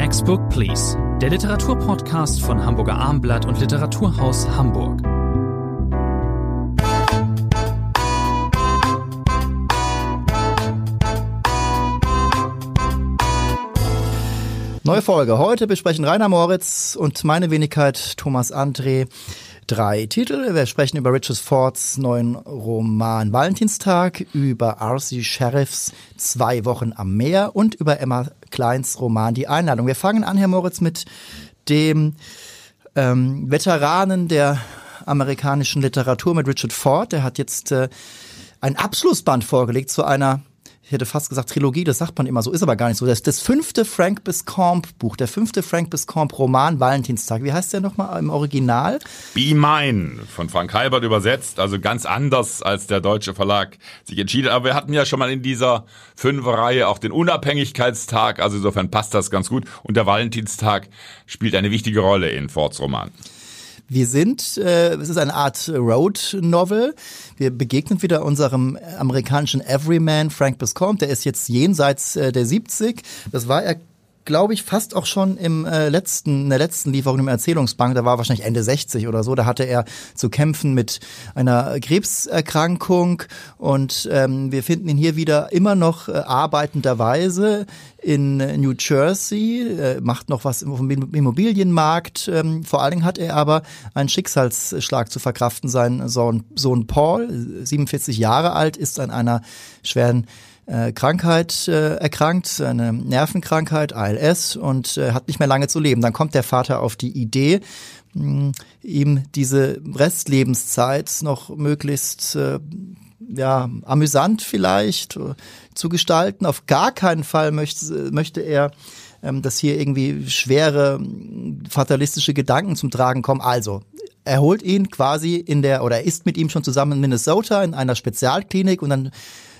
Next Book Please, der Literaturpodcast von Hamburger Armblatt und Literaturhaus Hamburg. Neue Folge. Heute besprechen Rainer Moritz und meine Wenigkeit Thomas André drei Titel. Wir sprechen über Richard Fords neuen Roman Valentinstag, über R.C. Sheriffs Zwei Wochen am Meer und über Emma Kleins Roman Die Einladung. Wir fangen an, Herr Moritz, mit dem ähm, Veteranen der amerikanischen Literatur, mit Richard Ford. Der hat jetzt äh, ein Abschlussband vorgelegt zu einer ich hätte fast gesagt Trilogie, das sagt man immer so, ist aber gar nicht so. Das das fünfte Frank Biscombe Buch, der fünfte Frank Biscombe Roman Valentinstag. Wie heißt der nochmal im Original? Be Mine von Frank Halbert übersetzt, also ganz anders als der deutsche Verlag sich entschieden. Aber wir hatten ja schon mal in dieser Fünferreihe auch den Unabhängigkeitstag, also insofern passt das ganz gut. Und der Valentinstag spielt eine wichtige Rolle in Fords Roman. Wir sind, äh, es ist eine Art Road Novel. Wir begegnen wieder unserem amerikanischen Everyman Frank Biscombe. Der ist jetzt jenseits äh, der 70. Das war er glaube ich, fast auch schon im äh, letzten, in der letzten Lieferung im Erzählungsbank, da war wahrscheinlich Ende 60 oder so, da hatte er zu kämpfen mit einer Krebserkrankung und ähm, wir finden ihn hier wieder immer noch äh, arbeitenderweise in New Jersey, äh, macht noch was im Immobilienmarkt. Ähm, vor allen Dingen hat er aber einen Schicksalsschlag zu verkraften. Sein Sohn, Sohn Paul, 47 Jahre alt, ist an einer schweren äh, Krankheit äh, erkrankt, eine Nervenkrankheit, ALS und äh, hat nicht mehr lange zu leben. Dann kommt der Vater auf die Idee, mh, ihm diese Restlebenszeit noch möglichst äh, ja, amüsant vielleicht äh, zu gestalten. Auf gar keinen Fall möchte, möchte er ähm, dass hier irgendwie schwere fatalistische Gedanken zum Tragen kommen. Also, er holt ihn quasi in der, oder er ist mit ihm schon zusammen in Minnesota in einer Spezialklinik und dann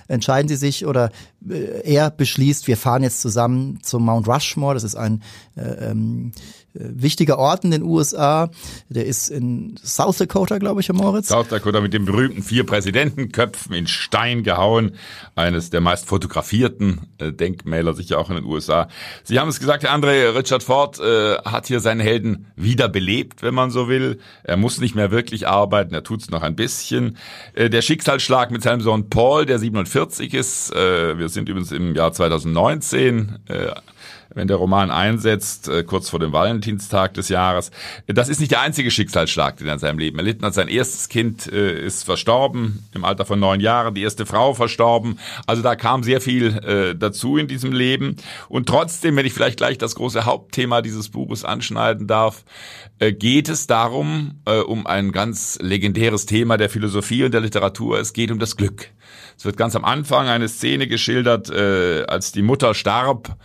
entscheiden sie sich oder äh, er beschließt, wir fahren jetzt zusammen zum Mount Rushmore. Das ist ein äh, ähm, äh, wichtiger Ort in den USA. Der ist in South Dakota, glaube ich, Herr Moritz. South Dakota mit den berühmten vier Präsidentenköpfen in Stein gehauen. Eines der meist fotografierten äh, Denkmäler sicher auch in den USA. Sie haben es gesagt, Herr André, Richard Ford äh, hat hier seinen Helden wiederbelebt, wenn man so will. Er muss nicht mehr wirklich arbeiten, er tut es noch ein bisschen. Äh, der Schicksalsschlag mit seinem Sohn Paul, der 47 ist. Äh, wir sind übrigens im Jahr 2019. Wenn der Roman einsetzt, äh, kurz vor dem Valentinstag des Jahres. Das ist nicht der einzige Schicksalsschlag, den er in seinem Leben erlitten hat. Sein erstes Kind äh, ist verstorben im Alter von neun Jahren, die erste Frau verstorben. Also da kam sehr viel äh, dazu in diesem Leben. Und trotzdem, wenn ich vielleicht gleich das große Hauptthema dieses Buches anschneiden darf, geht es darum, um ein ganz legendäres Thema der Philosophie und der Literatur. Es geht um das Glück. Es wird ganz am Anfang eine Szene geschildert, als die Mutter starb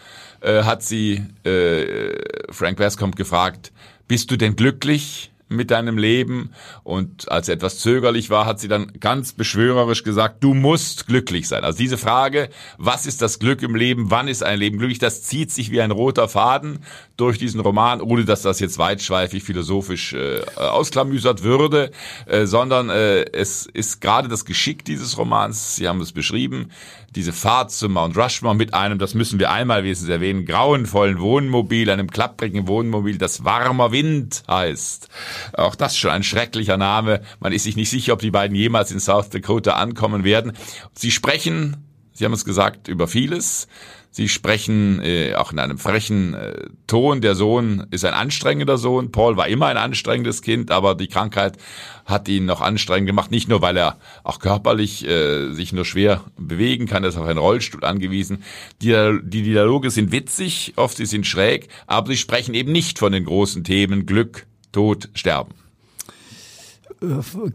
äh, hat sie äh, Frank Westcomb gefragt, bist du denn glücklich? Mit deinem Leben. Und als er etwas zögerlich war, hat sie dann ganz beschwörerisch gesagt, du musst glücklich sein. Also diese Frage, was ist das Glück im Leben, wann ist ein Leben glücklich, das zieht sich wie ein roter Faden durch diesen Roman, ohne dass das jetzt weitschweifig philosophisch äh, ausklamüsert würde, äh, sondern äh, es ist gerade das Geschick dieses Romans, Sie haben es beschrieben, diese Fahrt zum Mount Rushmore mit einem, das müssen wir einmal wenigstens erwähnen, grauenvollen Wohnmobil, einem klapprigen Wohnmobil, das warmer Wind heißt. Auch das schon ein schrecklicher Name. Man ist sich nicht sicher, ob die beiden jemals in South Dakota ankommen werden. Sie sprechen, Sie haben es gesagt, über vieles. Sie sprechen äh, auch in einem frechen äh, Ton. Der Sohn ist ein anstrengender Sohn. Paul war immer ein anstrengendes Kind, aber die Krankheit hat ihn noch anstrengend gemacht. Nicht nur, weil er auch körperlich äh, sich nur schwer bewegen kann, er ist auf einen Rollstuhl angewiesen. Die, die Dialoge sind witzig, oft sie sind schräg, aber sie sprechen eben nicht von den großen Themen Glück, Tod, Sterben.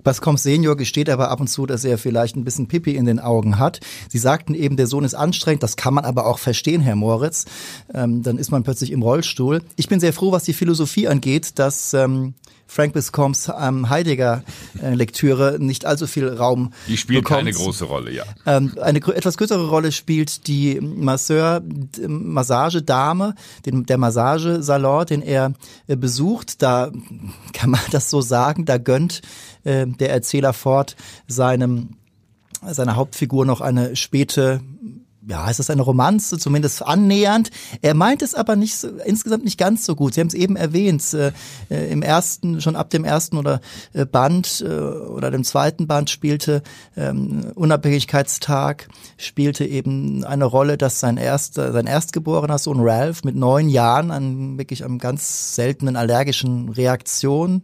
Bascom Senior gesteht aber ab und zu, dass er vielleicht ein bisschen Pipi in den Augen hat. Sie sagten eben, der Sohn ist anstrengend. Das kann man aber auch verstehen, Herr Moritz. Ähm, dann ist man plötzlich im Rollstuhl. Ich bin sehr froh, was die Philosophie angeht, dass ähm, Frank Biscombs ähm, Heidegger-Lektüre nicht allzu viel Raum Die spielt bekommt. keine große Rolle, ja. Ähm, eine etwas größere Rolle spielt die Masseur, Massagedame, den, der Massagesalon, den er äh, besucht. Da kann man das so sagen, da gönnt äh, der Erzähler fort seinem seiner Hauptfigur noch eine späte ja, ist das eine Romanze, zumindest annähernd. Er meint es aber nicht so, insgesamt nicht ganz so gut. Sie haben es eben erwähnt, äh, äh, im ersten, schon ab dem ersten oder äh, Band äh, oder dem zweiten Band spielte ähm, Unabhängigkeitstag, spielte eben eine Rolle, dass sein erster, sein erstgeborener Sohn Ralph mit neun Jahren an wirklich einem ganz seltenen allergischen Reaktion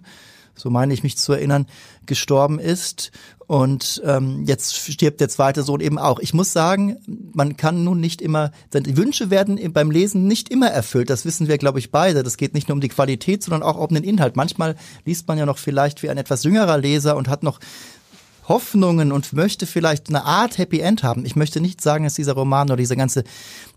so meine ich mich zu erinnern, gestorben ist. Und ähm, jetzt stirbt der zweite Sohn eben auch. Ich muss sagen, man kann nun nicht immer, die Wünsche werden beim Lesen nicht immer erfüllt. Das wissen wir, glaube ich, beide. Das geht nicht nur um die Qualität, sondern auch um den Inhalt. Manchmal liest man ja noch vielleicht wie ein etwas jüngerer Leser und hat noch Hoffnungen und möchte vielleicht eine Art Happy End haben. Ich möchte nicht sagen, dass dieser Roman oder dieser ganze,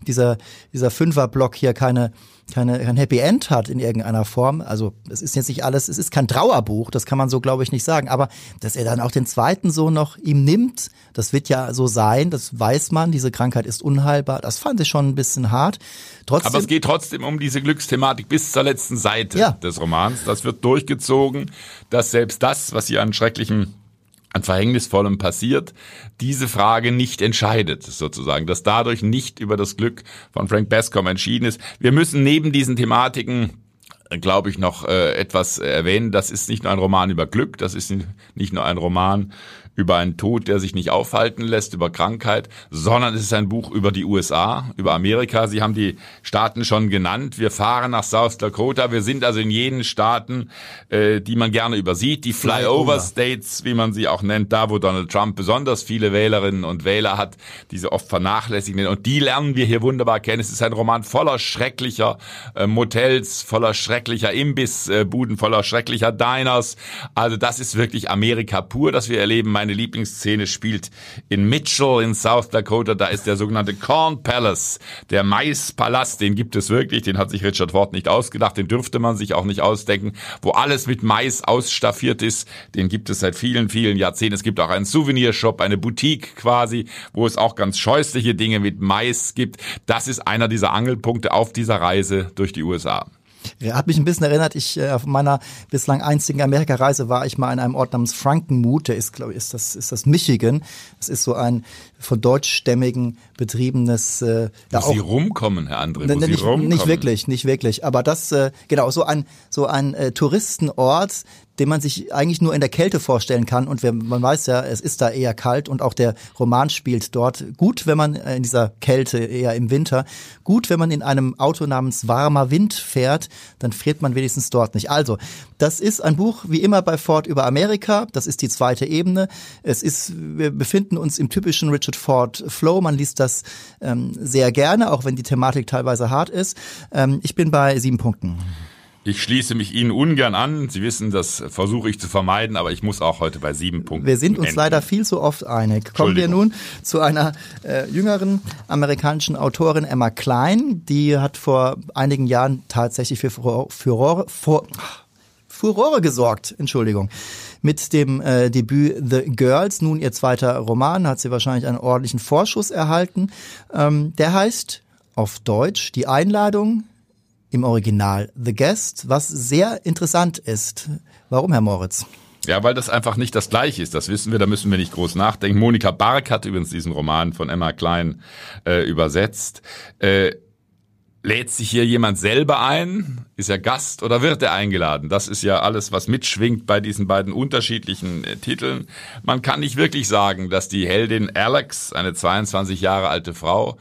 dieser, dieser Fünferblock hier keine, keine, kein Happy End hat in irgendeiner Form. Also es ist jetzt nicht alles, es ist kein Trauerbuch, das kann man so, glaube ich, nicht sagen. Aber dass er dann auch den zweiten Sohn noch ihm nimmt, das wird ja so sein, das weiß man, diese Krankheit ist unheilbar. Das fand ich schon ein bisschen hart. Trotzdem, Aber es geht trotzdem um diese Glücksthematik bis zur letzten Seite ja. des Romans. Das wird durchgezogen, dass selbst das, was hier an schrecklichem an Verhängnisvollem passiert, diese Frage nicht entscheidet, sozusagen, dass dadurch nicht über das Glück von Frank Bascom entschieden ist. Wir müssen neben diesen Thematiken äh, glaube ich, noch äh, etwas erwähnen. Das ist nicht nur ein Roman über Glück, das ist nicht nur ein Roman über einen Tod, der sich nicht aufhalten lässt, über Krankheit, sondern es ist ein Buch über die USA, über Amerika. Sie haben die Staaten schon genannt. Wir fahren nach South Dakota. Wir sind also in jenen Staaten, äh, die man gerne übersieht, die Flyover States, wie man sie auch nennt, da wo Donald Trump besonders viele Wählerinnen und Wähler hat, diese oft vernachlässigen. Und die lernen wir hier wunderbar kennen. Es ist ein Roman voller schrecklicher äh, Motels, voller schrecklicher Imbissbuden, voller schrecklicher Diners. Also das ist wirklich Amerika pur, das wir erleben meine Lieblingsszene spielt in Mitchell in South Dakota. Da ist der sogenannte Corn Palace, der Maispalast. Den gibt es wirklich. Den hat sich Richard Ford nicht ausgedacht. Den dürfte man sich auch nicht ausdenken. Wo alles mit Mais ausstaffiert ist. Den gibt es seit vielen, vielen Jahrzehnten. Es gibt auch einen Souvenirshop, eine Boutique quasi, wo es auch ganz scheußliche Dinge mit Mais gibt. Das ist einer dieser Angelpunkte auf dieser Reise durch die USA. Ja, hat mich ein bisschen erinnert, ich äh, auf meiner bislang einzigen Amerikareise war ich mal in einem Ort namens Frankenmuth, der ist, glaube ich, ist das, ist das Michigan. Das ist so ein von deutschstämmigen betriebenes äh, Wo da Sie rumkommen, Herr André, wo ne, Sie nicht, rumkommen. Nicht wirklich, nicht wirklich. Aber das, äh, genau, so ein, so ein äh, Touristenort, den man sich eigentlich nur in der Kälte vorstellen kann. Und man weiß ja, es ist da eher kalt und auch der Roman spielt dort gut, wenn man äh, in dieser Kälte eher im Winter. Gut, wenn man in einem Auto namens Warmer Wind fährt, dann friert man wenigstens dort nicht. Also, das ist ein Buch wie immer bei Ford über Amerika. Das ist die zweite Ebene. Es ist, wir befinden uns im typischen Richard Ford Flow. Man liest das ähm, sehr gerne, auch wenn die Thematik teilweise hart ist. Ähm, ich bin bei sieben Punkten. Ich schließe mich Ihnen ungern an. Sie wissen, das versuche ich zu vermeiden, aber ich muss auch heute bei sieben Punkten. Wir sind uns enden. leider viel zu oft einig. Kommen wir nun zu einer äh, jüngeren amerikanischen Autorin Emma Klein. Die hat vor einigen Jahren tatsächlich für Furore, für, Furore gesorgt. Entschuldigung. Mit dem äh, Debüt The Girls, nun ihr zweiter Roman, hat sie wahrscheinlich einen ordentlichen Vorschuss erhalten. Ähm, der heißt auf Deutsch Die Einladung im Original The Guest, was sehr interessant ist. Warum, Herr Moritz? Ja, weil das einfach nicht das Gleiche ist. Das wissen wir, da müssen wir nicht groß nachdenken. Monika Bark hat übrigens diesen Roman von Emma Klein äh, übersetzt. Äh, Lädt sich hier jemand selber ein? Ist er Gast oder wird er eingeladen? Das ist ja alles, was mitschwingt bei diesen beiden unterschiedlichen äh, Titeln. Man kann nicht wirklich sagen, dass die Heldin Alex, eine 22 Jahre alte Frau,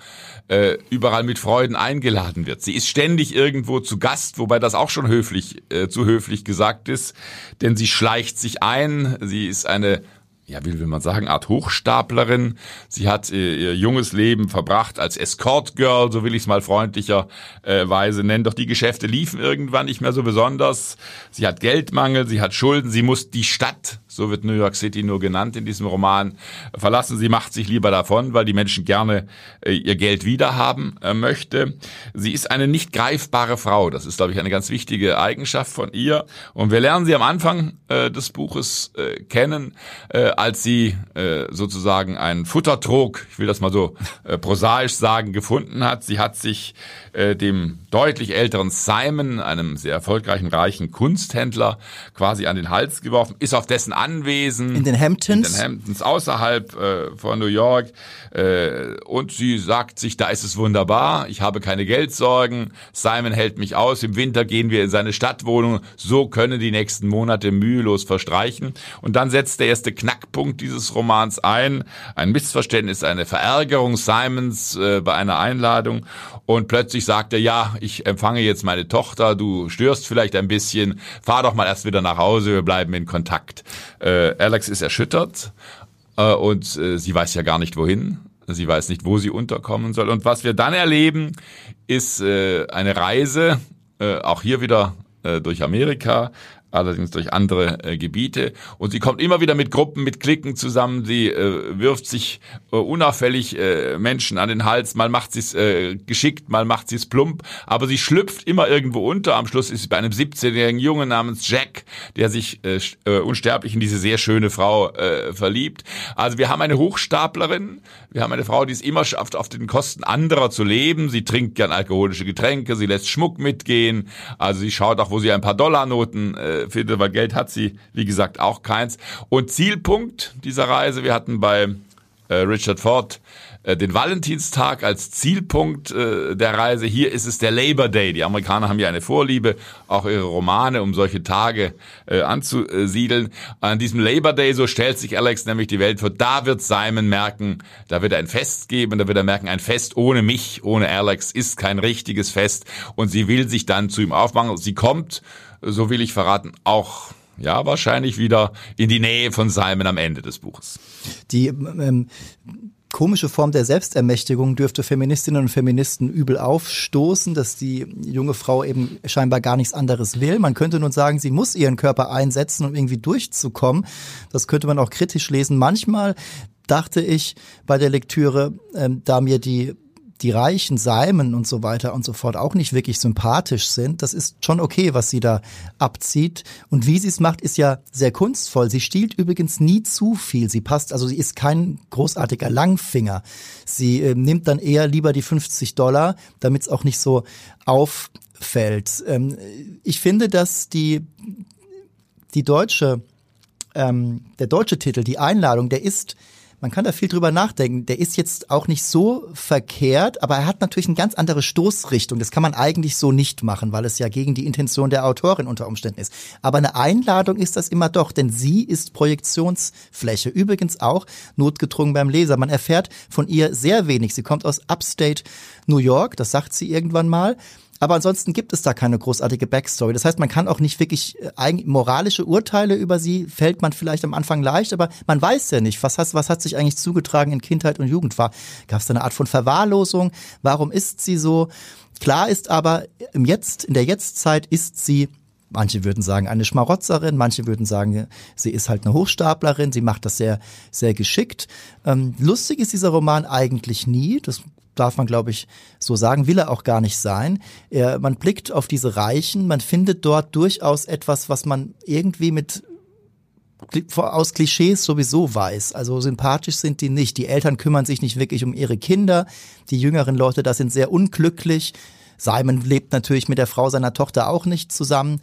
äh, überall mit Freuden eingeladen wird. Sie ist ständig irgendwo zu Gast, wobei das auch schon höflich, äh, zu höflich gesagt ist, denn sie schleicht sich ein. Sie ist eine ja, wie will man sagen, Art Hochstaplerin. Sie hat äh, ihr junges Leben verbracht als Escort Girl, so will ich es mal freundlicherweise nennen. Doch die Geschäfte liefen irgendwann nicht mehr so besonders. Sie hat Geldmangel, sie hat Schulden, sie muss die Stadt so wird New York City nur genannt in diesem Roman, verlassen. Sie macht sich lieber davon, weil die Menschen gerne äh, ihr Geld wiederhaben äh, möchte. Sie ist eine nicht greifbare Frau. Das ist, glaube ich, eine ganz wichtige Eigenschaft von ihr. Und wir lernen sie am Anfang äh, des Buches äh, kennen, äh, als sie äh, sozusagen einen Futtertrog, ich will das mal so prosaisch sagen, gefunden hat. Sie hat sich dem deutlich älteren Simon, einem sehr erfolgreichen, reichen Kunsthändler, quasi an den Hals geworfen, ist auf dessen Anwesen. In den Hamptons. In den Hamptons, außerhalb äh, von New York. Äh, und sie sagt sich, da ist es wunderbar, ich habe keine Geldsorgen, Simon hält mich aus, im Winter gehen wir in seine Stadtwohnung, so können die nächsten Monate mühelos verstreichen. Und dann setzt der erste Knackpunkt dieses Romans ein, ein Missverständnis, eine Verärgerung Simons äh, bei einer Einladung. Und plötzlich sagt er, ja, ich empfange jetzt meine Tochter, du störst vielleicht ein bisschen, fahr doch mal erst wieder nach Hause, wir bleiben in Kontakt. Äh, Alex ist erschüttert äh, und äh, sie weiß ja gar nicht wohin. Sie weiß nicht, wo sie unterkommen soll. Und was wir dann erleben, ist äh, eine Reise, äh, auch hier wieder äh, durch Amerika, allerdings durch andere äh, Gebiete. Und sie kommt immer wieder mit Gruppen, mit Klicken zusammen. Sie äh, wirft sich äh, unauffällig äh, Menschen an den Hals. Mal macht sie es äh, geschickt, mal macht sie es plump. Aber sie schlüpft immer irgendwo unter. Am Schluss ist sie bei einem 17-jährigen Jungen namens Jack, der sich äh, äh, unsterblich in diese sehr schöne Frau äh, verliebt. Also wir haben eine Hochstaplerin. Wir haben eine Frau, die es immer schafft, auf den Kosten anderer zu leben. Sie trinkt gern alkoholische Getränke. Sie lässt Schmuck mitgehen. Also sie schaut auch, wo sie ein paar Dollarnoten äh, findet, weil Geld hat sie, wie gesagt, auch keins. Und Zielpunkt dieser Reise, wir hatten bei äh, Richard Ford den Valentinstag als Zielpunkt äh, der Reise. Hier ist es der Labor Day. Die Amerikaner haben ja eine Vorliebe, auch ihre Romane, um solche Tage äh, anzusiedeln. An diesem Labor Day, so stellt sich Alex nämlich die Welt vor, da wird Simon merken, da wird er ein Fest geben, da wird er merken, ein Fest ohne mich, ohne Alex ist kein richtiges Fest. Und sie will sich dann zu ihm aufmachen. Sie kommt so will ich verraten, auch ja, wahrscheinlich wieder in die Nähe von Simon am Ende des Buches. Die ähm, komische Form der Selbstermächtigung dürfte Feministinnen und Feministen übel aufstoßen, dass die junge Frau eben scheinbar gar nichts anderes will. Man könnte nun sagen, sie muss ihren Körper einsetzen, um irgendwie durchzukommen. Das könnte man auch kritisch lesen. Manchmal dachte ich bei der Lektüre, ähm, da mir die die reichen Seimen und so weiter und so fort auch nicht wirklich sympathisch sind. Das ist schon okay, was sie da abzieht. Und wie sie es macht, ist ja sehr kunstvoll. Sie stiehlt übrigens nie zu viel. Sie passt, also sie ist kein großartiger Langfinger. Sie äh, nimmt dann eher lieber die 50 Dollar, damit es auch nicht so auffällt. Ähm, ich finde, dass die, die deutsche, ähm, der deutsche Titel, die Einladung, der ist man kann da viel drüber nachdenken. Der ist jetzt auch nicht so verkehrt, aber er hat natürlich eine ganz andere Stoßrichtung. Das kann man eigentlich so nicht machen, weil es ja gegen die Intention der Autorin unter Umständen ist. Aber eine Einladung ist das immer doch, denn sie ist Projektionsfläche. Übrigens auch notgedrungen beim Leser. Man erfährt von ihr sehr wenig. Sie kommt aus Upstate New York, das sagt sie irgendwann mal. Aber ansonsten gibt es da keine großartige Backstory. Das heißt, man kann auch nicht wirklich äh, moralische Urteile über sie, fällt man vielleicht am Anfang leicht, aber man weiß ja nicht, was hat, was hat sich eigentlich zugetragen in Kindheit und Jugend war. Gab es da eine Art von Verwahrlosung? Warum ist sie so? Klar ist aber, im Jetzt, in der Jetztzeit ist sie Manche würden sagen eine Schmarotzerin, manche würden sagen, sie ist halt eine Hochstaplerin, sie macht das sehr, sehr geschickt. Ähm, lustig ist dieser Roman eigentlich nie, das darf man, glaube ich, so sagen, will er auch gar nicht sein. Er, man blickt auf diese Reichen, man findet dort durchaus etwas, was man irgendwie mit aus Klischees sowieso weiß. Also sympathisch sind die nicht. Die Eltern kümmern sich nicht wirklich um ihre Kinder. Die jüngeren Leute, da sind sehr unglücklich. Simon lebt natürlich mit der Frau seiner Tochter auch nicht zusammen.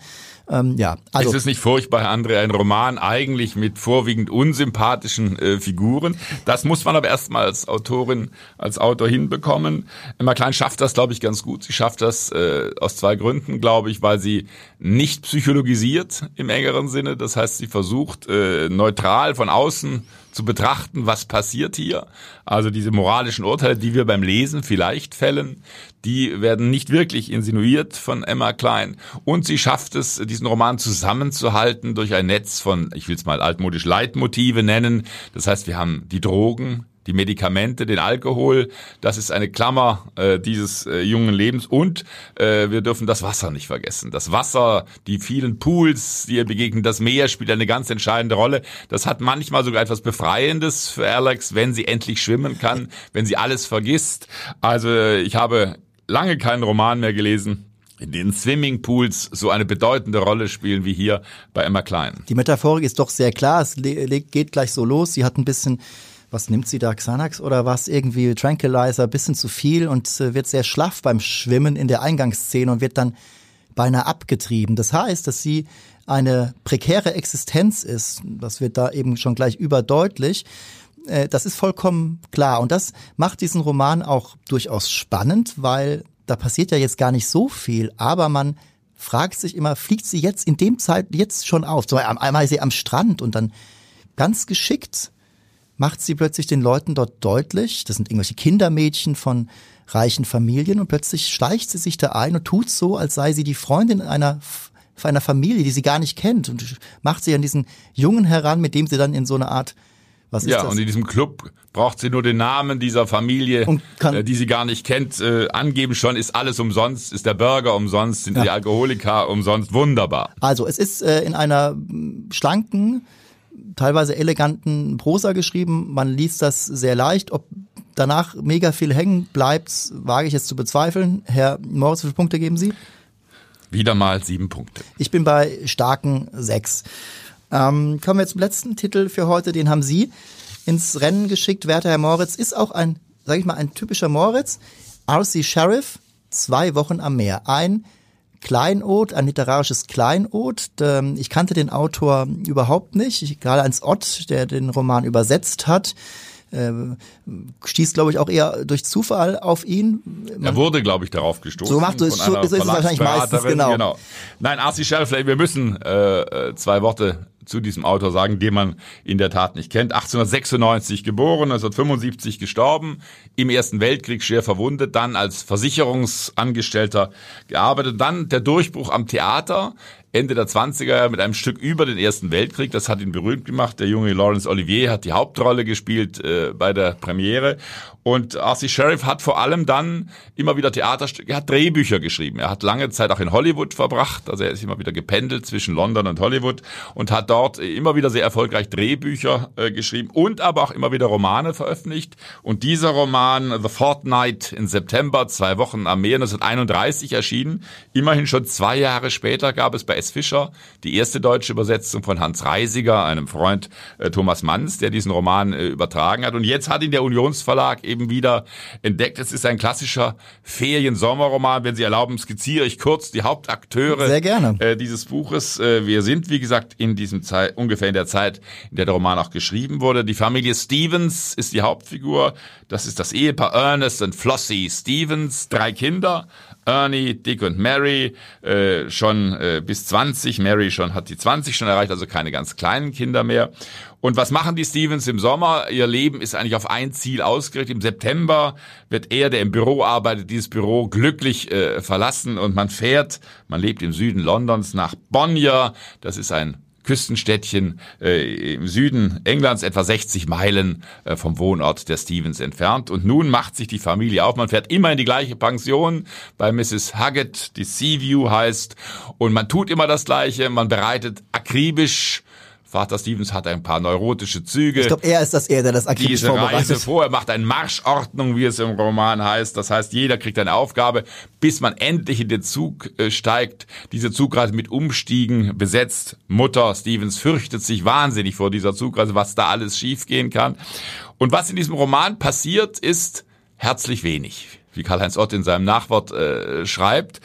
Ähm, ja, also. Ist es nicht furchtbar, André, ein Roman eigentlich mit vorwiegend unsympathischen äh, Figuren? Das muss man aber erstmal als Autorin, als Autor hinbekommen. Emma Klein schafft das, glaube ich, ganz gut. Sie schafft das äh, aus zwei Gründen, glaube ich, weil sie nicht psychologisiert im engeren Sinne. Das heißt, sie versucht äh, neutral von außen zu betrachten, was passiert hier. Also diese moralischen Urteile, die wir beim Lesen vielleicht fällen, die werden nicht wirklich insinuiert von Emma Klein. Und sie schafft es, diesen Roman zusammenzuhalten durch ein Netz von, ich will es mal altmodisch Leitmotive nennen. Das heißt, wir haben die Drogen, die Medikamente, den Alkohol, das ist eine Klammer äh, dieses äh, jungen Lebens. Und äh, wir dürfen das Wasser nicht vergessen. Das Wasser, die vielen Pools, die ihr begegnen, das Meer spielt eine ganz entscheidende Rolle. Das hat manchmal sogar etwas Befreiendes für Alex, wenn sie endlich schwimmen kann, wenn sie alles vergisst. Also ich habe lange keinen Roman mehr gelesen, in den Swimmingpools so eine bedeutende Rolle spielen wie hier bei Emma Klein. Die Metaphorik ist doch sehr klar. Es geht gleich so los. Sie hat ein bisschen was nimmt sie da, Xanax oder was, irgendwie Tranquilizer, bisschen zu viel und äh, wird sehr schlaff beim Schwimmen in der Eingangsszene und wird dann beinahe abgetrieben. Das heißt, dass sie eine prekäre Existenz ist. Das wird da eben schon gleich überdeutlich. Äh, das ist vollkommen klar. Und das macht diesen Roman auch durchaus spannend, weil da passiert ja jetzt gar nicht so viel, aber man fragt sich immer, fliegt sie jetzt in dem Zeit jetzt schon auf? Einmal ist sie am Strand und dann ganz geschickt macht sie plötzlich den Leuten dort deutlich, das sind irgendwelche Kindermädchen von reichen Familien und plötzlich schleicht sie sich da ein und tut so, als sei sie die Freundin einer einer Familie, die sie gar nicht kennt und macht sie an diesen Jungen heran, mit dem sie dann in so eine Art was ist ja, das? und in diesem Club braucht sie nur den Namen dieser Familie, äh, die sie gar nicht kennt, äh, angeben schon, ist alles umsonst, ist der Burger umsonst, sind ja. die Alkoholiker umsonst, wunderbar. Also es ist äh, in einer mm, schlanken, teilweise eleganten Prosa geschrieben, man liest das sehr leicht, ob danach mega viel hängen bleibt, wage ich jetzt zu bezweifeln. Herr Moritz, wie viele Punkte geben Sie? Wieder mal sieben Punkte. Ich bin bei starken sechs. Ähm, kommen wir zum letzten Titel für heute, den haben Sie ins Rennen geschickt. Werter Herr Moritz ist auch ein, sag ich mal, ein typischer Moritz. R.C. Sheriff, zwei Wochen am Meer. Ein Kleinod, ein literarisches Kleinod. Ähm, ich kannte den Autor überhaupt nicht. Gerade als Ott, der den Roman übersetzt hat, äh, stieß, glaube ich, auch eher durch Zufall auf ihn. Man er wurde, glaube ich, darauf gestoßen. So macht es, so ist es wahrscheinlich meistens, genau. genau. Nein, R.C. Sheriff, wir müssen äh, äh, zwei Worte zu diesem Autor sagen, den man in der Tat nicht kennt. 1896 geboren, 1975 gestorben, im Ersten Weltkrieg schwer verwundet, dann als Versicherungsangestellter gearbeitet, dann der Durchbruch am Theater, Ende der 20er mit einem Stück über den Ersten Weltkrieg. Das hat ihn berühmt gemacht. Der junge Laurence Olivier hat die Hauptrolle gespielt äh, bei der Premiere. Und R.C. Sheriff hat vor allem dann immer wieder Theaterstücke, er hat Drehbücher geschrieben. Er hat lange Zeit auch in Hollywood verbracht. Also er ist immer wieder gependelt zwischen London und Hollywood und hat dort immer wieder sehr erfolgreich Drehbücher äh, geschrieben und aber auch immer wieder Romane veröffentlicht. Und dieser Roman, The Fortnight in September, zwei Wochen am Meer, 1931 erschienen. Immerhin schon zwei Jahre später gab es bei S. Fischer die erste deutsche Übersetzung von Hans Reisiger, einem Freund äh, Thomas Manns, der diesen Roman äh, übertragen hat. Und jetzt hat ihn der Unionsverlag eben wieder entdeckt. Es ist ein klassischer Ferien-Sommerroman. Wenn Sie erlauben, skizziere ich kurz die Hauptakteure. Äh, dieses Buches. Äh, wir sind, wie gesagt, in diesem Zeit, ungefähr in der Zeit, in der der Roman auch geschrieben wurde. Die Familie Stevens ist die Hauptfigur. Das ist das Ehepaar Ernest und Flossie Stevens. Drei Kinder. Ernie, Dick und Mary äh, schon äh, bis 20. Mary schon hat die 20 schon erreicht, also keine ganz kleinen Kinder mehr. Und was machen die Stevens im Sommer? Ihr Leben ist eigentlich auf ein Ziel ausgerichtet. Im September wird er, der im Büro arbeitet, dieses Büro glücklich äh, verlassen und man fährt, man lebt im Süden Londons nach Bonnier. Das ist ein Küstenstädtchen äh, im Süden Englands, etwa 60 Meilen äh, vom Wohnort der Stevens entfernt. Und nun macht sich die Familie auf. Man fährt immer in die gleiche Pension bei Mrs. Huggett, die Seaview heißt. Und man tut immer das Gleiche. Man bereitet akribisch Vater Stevens hat ein paar neurotische Züge. Ich glaube, er ist das er, der das akribisch Diese Reise vor, er macht eine Marschordnung, wie es im Roman heißt. Das heißt, jeder kriegt eine Aufgabe, bis man endlich in den Zug äh, steigt. Diese Zugreise mit Umstiegen besetzt. Mutter Stevens fürchtet sich wahnsinnig vor dieser Zugreise, was da alles schiefgehen kann. Und was in diesem Roman passiert, ist herzlich wenig wie Karl-Heinz Ott in seinem Nachwort äh, schreibt.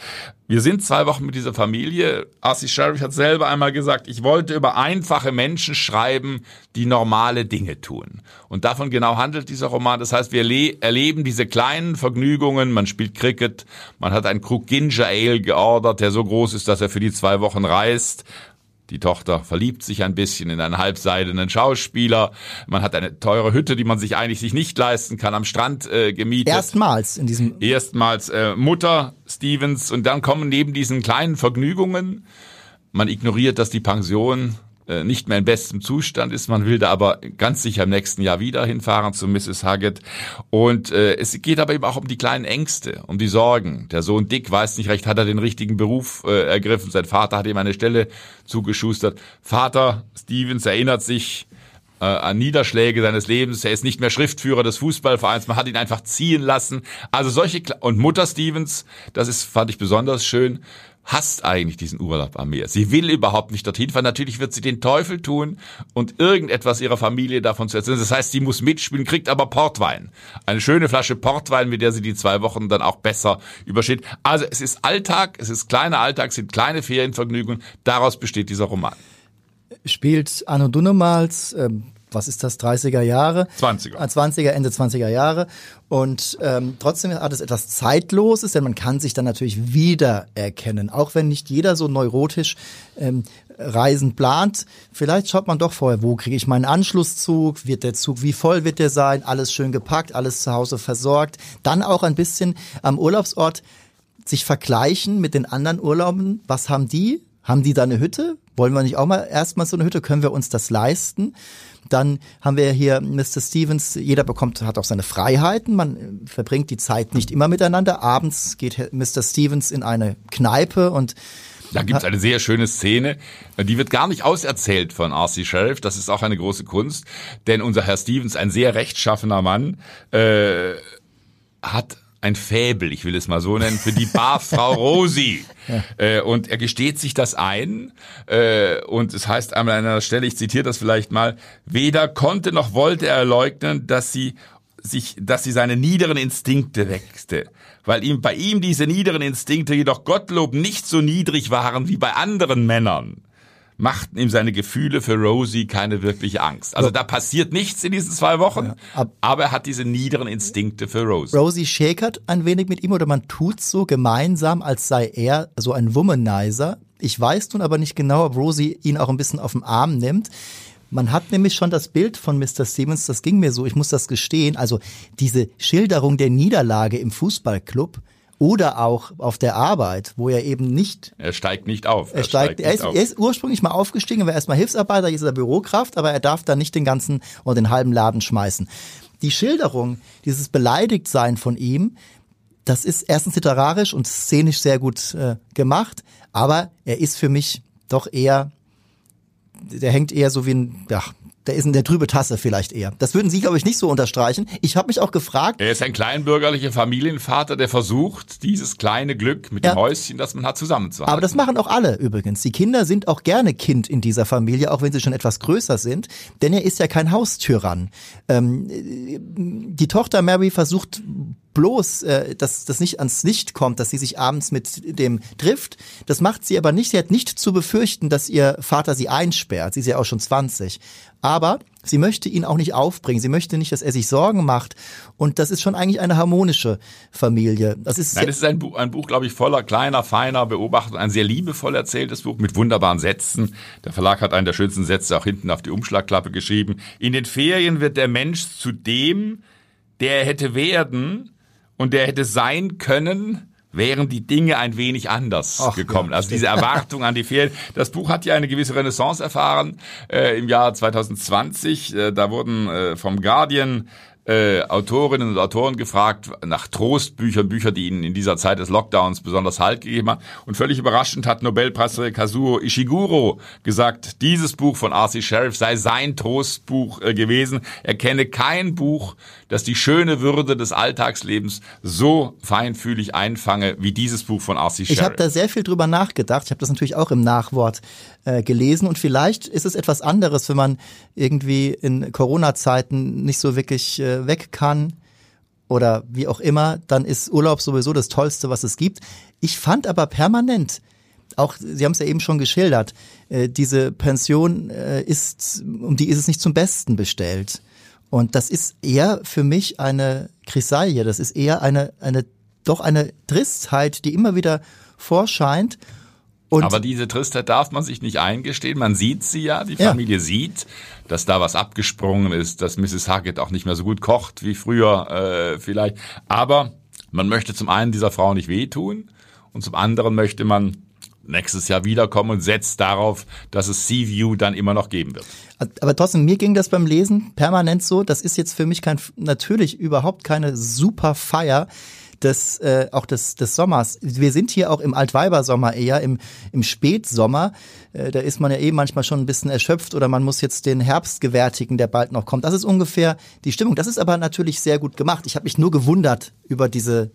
Wir sind zwei Wochen mit dieser Familie. Arsi Sheriff hat selber einmal gesagt, ich wollte über einfache Menschen schreiben, die normale Dinge tun. Und davon genau handelt dieser Roman. Das heißt, wir erleben diese kleinen Vergnügungen. Man spielt Cricket, man hat einen Krug Ginger Ale geordert, der so groß ist, dass er für die zwei Wochen reist. Die Tochter verliebt sich ein bisschen in einen halbseidenen Schauspieler. Man hat eine teure Hütte, die man sich eigentlich sich nicht leisten kann, am Strand äh, gemietet. Erstmals in diesem. Erstmals äh, Mutter Stevens und dann kommen neben diesen kleinen Vergnügungen, man ignoriert, dass die Pension nicht mehr in bestem Zustand ist. Man will da aber ganz sicher im nächsten Jahr wieder hinfahren zu Mrs. Huggett. Und äh, es geht aber eben auch um die kleinen Ängste, um die Sorgen. Der Sohn Dick weiß nicht recht, hat er den richtigen Beruf äh, ergriffen. Sein Vater hat ihm eine Stelle zugeschustert. Vater Stevens erinnert sich, äh, an Niederschläge seines Lebens. Er ist nicht mehr Schriftführer des Fußballvereins. Man hat ihn einfach ziehen lassen. Also solche Kle und Mutter Stevens, das ist fand ich besonders schön hasst eigentlich diesen Urlaub am Meer. Sie will überhaupt nicht dorthin fahren. Natürlich wird sie den Teufel tun und irgendetwas ihrer Familie davon zu erzählen. Das heißt, sie muss mitspielen, kriegt aber Portwein. Eine schöne Flasche Portwein, mit der sie die zwei Wochen dann auch besser übersteht. Also es ist Alltag, es ist kleiner Alltag, es sind kleine Ferienvergnügungen. Daraus besteht dieser Roman. Spielt Anno Dunnemals, ähm, was ist das, 30er Jahre? 20er. 20er, Ende 20er Jahre. Und ähm, trotzdem hat es etwas Zeitloses, denn man kann sich dann natürlich wiedererkennen. Auch wenn nicht jeder so neurotisch ähm, Reisen plant, vielleicht schaut man doch vorher, wo kriege ich meinen Anschlusszug, wird der Zug, wie voll wird der sein, alles schön gepackt, alles zu Hause versorgt. Dann auch ein bisschen am Urlaubsort sich vergleichen mit den anderen Urlauben. Was haben die? Haben die da eine Hütte? Wollen wir nicht auch mal erstmal so eine Hütte? Können wir uns das leisten? Dann haben wir hier Mr. Stevens, jeder bekommt, hat auch seine Freiheiten, man verbringt die Zeit nicht immer miteinander. Abends geht Mr. Stevens in eine Kneipe und da gibt's eine sehr schöne Szene, die wird gar nicht auserzählt von R.C. Sheriff. Das ist auch eine große Kunst, denn unser Herr Stevens, ein sehr rechtschaffener Mann, äh, hat ein Fäbel, ich will es mal so nennen, für die Barfrau Rosi. äh, und er gesteht sich das ein. Äh, und es heißt einmal an einer Stelle, ich zitiere das vielleicht mal, weder konnte noch wollte er leugnen, dass sie sich, dass sie seine niederen Instinkte weckte, weil ihm bei ihm diese niederen Instinkte jedoch Gottlob nicht so niedrig waren wie bei anderen Männern machten ihm seine Gefühle für Rosie keine wirkliche Angst. Also da passiert nichts in diesen zwei Wochen, aber er hat diese niederen Instinkte für Rosie. Rosie schäkert ein wenig mit ihm oder man tut so gemeinsam, als sei er so ein Womanizer. Ich weiß nun aber nicht genau, ob Rosie ihn auch ein bisschen auf den Arm nimmt. Man hat nämlich schon das Bild von Mr. Stevens, das ging mir so, ich muss das gestehen, also diese Schilderung der Niederlage im Fußballclub, oder auch auf der Arbeit, wo er eben nicht. Er steigt nicht auf. Er, er steigt, er, ist, auf. er ist ursprünglich mal aufgestiegen, er war erstmal Hilfsarbeiter, jetzt ist er Bürokraft, aber er darf da nicht den ganzen oder den halben Laden schmeißen. Die Schilderung, dieses Beleidigtsein von ihm, das ist erstens literarisch und szenisch sehr gut äh, gemacht, aber er ist für mich doch eher, der hängt eher so wie ein, ja, der ist in der trübe Tasse vielleicht eher. Das würden Sie, glaube ich, nicht so unterstreichen. Ich habe mich auch gefragt. Er ist ein kleinbürgerlicher Familienvater, der versucht, dieses kleine Glück mit ja. dem Häuschen, das man hat, zusammenzuhalten. Aber das machen auch alle übrigens. Die Kinder sind auch gerne Kind in dieser Familie, auch wenn sie schon etwas größer sind. Denn er ist ja kein Haustyrann. Ähm, die Tochter Mary versucht bloß, äh, dass das nicht ans Licht kommt, dass sie sich abends mit dem trifft. Das macht sie aber nicht. Sie hat nicht zu befürchten, dass ihr Vater sie einsperrt. Sie ist ja auch schon 20. Aber sie möchte ihn auch nicht aufbringen. Sie möchte nicht, dass er sich Sorgen macht. Und das ist schon eigentlich eine harmonische Familie. Das ist Nein, das ist ein Buch, ein Buch, glaube ich, voller kleiner, feiner Beobachtung. Ein sehr liebevoll erzähltes Buch mit wunderbaren Sätzen. Der Verlag hat einen der schönsten Sätze auch hinten auf die Umschlagklappe geschrieben. In den Ferien wird der Mensch zu dem, der er hätte werden, und der hätte sein können, wären die Dinge ein wenig anders Ach, gekommen. Ja, also diese Erwartung an die Ferien. Das Buch hat ja eine gewisse Renaissance erfahren äh, im Jahr 2020. Äh, da wurden äh, vom Guardian äh, Autorinnen und Autoren gefragt nach Trostbüchern, Bücher, die ihnen in dieser Zeit des Lockdowns besonders Halt gegeben haben. Und völlig überraschend hat Nobelpreisträger Kazuo Ishiguro gesagt, dieses Buch von R.C. Sheriff sei sein Trostbuch äh, gewesen. Er kenne kein Buch, das die schöne Würde des Alltagslebens so feinfühlig einfange wie dieses Buch von R.C. Sheriff. Ich habe da sehr viel drüber nachgedacht. Ich habe das natürlich auch im Nachwort äh, gelesen und vielleicht ist es etwas anderes, wenn man irgendwie in Corona-Zeiten nicht so wirklich äh, weg kann oder wie auch immer, dann ist Urlaub sowieso das Tollste, was es gibt. Ich fand aber permanent, auch Sie haben es ja eben schon geschildert, äh, diese Pension äh, ist, um die ist es nicht zum Besten bestellt. Und das ist eher für mich eine Krisaille, das ist eher eine, eine, doch eine Tristheit, die immer wieder vorscheint. Und Aber diese Tristheit darf man sich nicht eingestehen. Man sieht sie ja, die Familie ja. sieht, dass da was abgesprungen ist, dass Mrs. Hackett auch nicht mehr so gut kocht wie früher äh, vielleicht. Aber man möchte zum einen dieser Frau nicht wehtun und zum anderen möchte man nächstes Jahr wiederkommen und setzt darauf, dass es Sea-View dann immer noch geben wird. Aber trotzdem, mir ging das beim Lesen permanent so. Das ist jetzt für mich kein, natürlich überhaupt keine super Feier des, äh, auch des, des Sommers. Wir sind hier auch im Altweibersommer eher, im, im Spätsommer. Äh, da ist man ja eh manchmal schon ein bisschen erschöpft oder man muss jetzt den Herbst gewärtigen, der bald noch kommt. Das ist ungefähr die Stimmung. Das ist aber natürlich sehr gut gemacht. Ich habe mich nur gewundert über diese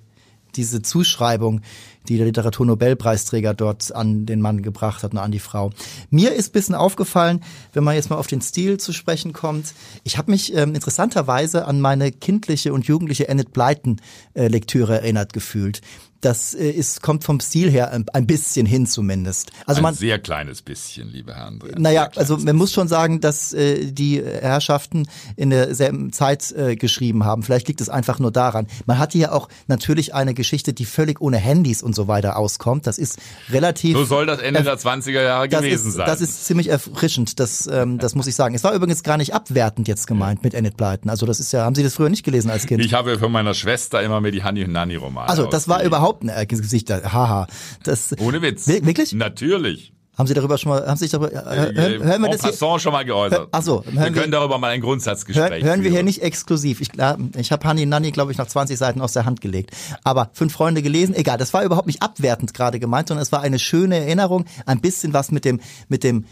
diese Zuschreibung, die der Literaturnobelpreisträger dort an den Mann gebracht hat und an die Frau. Mir ist bisschen aufgefallen, wenn man jetzt mal auf den Stil zu sprechen kommt, ich habe mich ähm, interessanterweise an meine kindliche und jugendliche Enid Blyton äh, Lektüre erinnert gefühlt das äh, ist, kommt vom Stil her ein, bisschen hin zumindest. Also ein man, sehr kleines bisschen, liebe Herren. Naja, also man muss schon sagen, dass äh, die Herrschaften in derselben Zeit äh, geschrieben haben. Vielleicht liegt es einfach nur daran. Man hatte ja auch natürlich eine Geschichte, die völlig ohne Handys und so weiter auskommt. Das ist relativ... So soll das Ende der 20er Jahre gewesen ist, sein. Das ist ziemlich erfrischend, das, ähm, das muss ich sagen. Es war übrigens gar nicht abwertend jetzt gemeint mit Enid Blyton. Also das ist ja, haben Sie das früher nicht gelesen als Kind? Ich habe von meiner Schwester immer mir die Hanni und Nanni Romane Also das war überhaupt ein Gesicht. Haha. Das, Ohne Witz. Wirklich? Natürlich. Haben Sie darüber schon mal, haben Sie sich darüber, äh, hören, hören wir das hier? schon mal geäußert. Ach so, wir können wir, darüber mal ein Grundsatzgespräch hören, hören wir hier nicht exklusiv. Ich, ich habe Hani Nanni, glaube ich, nach 20 Seiten aus der Hand gelegt. Aber fünf Freunde gelesen, egal, das war überhaupt nicht abwertend gerade gemeint, sondern es war eine schöne Erinnerung, ein bisschen was mit dem, mit dem,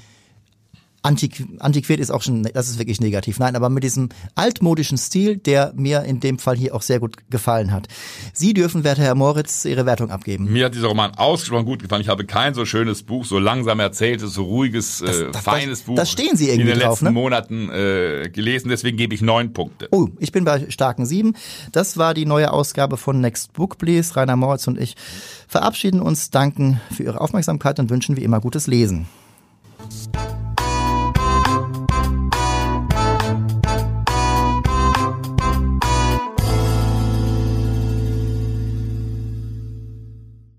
Antiqu antiquiert ist auch schon, das ist wirklich negativ. Nein, aber mit diesem altmodischen Stil, der mir in dem Fall hier auch sehr gut gefallen hat. Sie dürfen, werter Herr Moritz, Ihre Wertung abgeben. Mir hat dieser Roman ausgesprochen gut gefallen. Ich habe kein so schönes Buch, so langsam erzähltes, so ruhiges, das, äh, das, feines das, Buch. Das stehen Sie irgendwie in den drauf, letzten ne? Monaten äh, gelesen. Deswegen gebe ich neun Punkte. Oh, ich bin bei starken sieben. Das war die neue Ausgabe von Next Book Please. Rainer Moritz und ich verabschieden uns, danken für Ihre Aufmerksamkeit und wünschen wie immer gutes Lesen.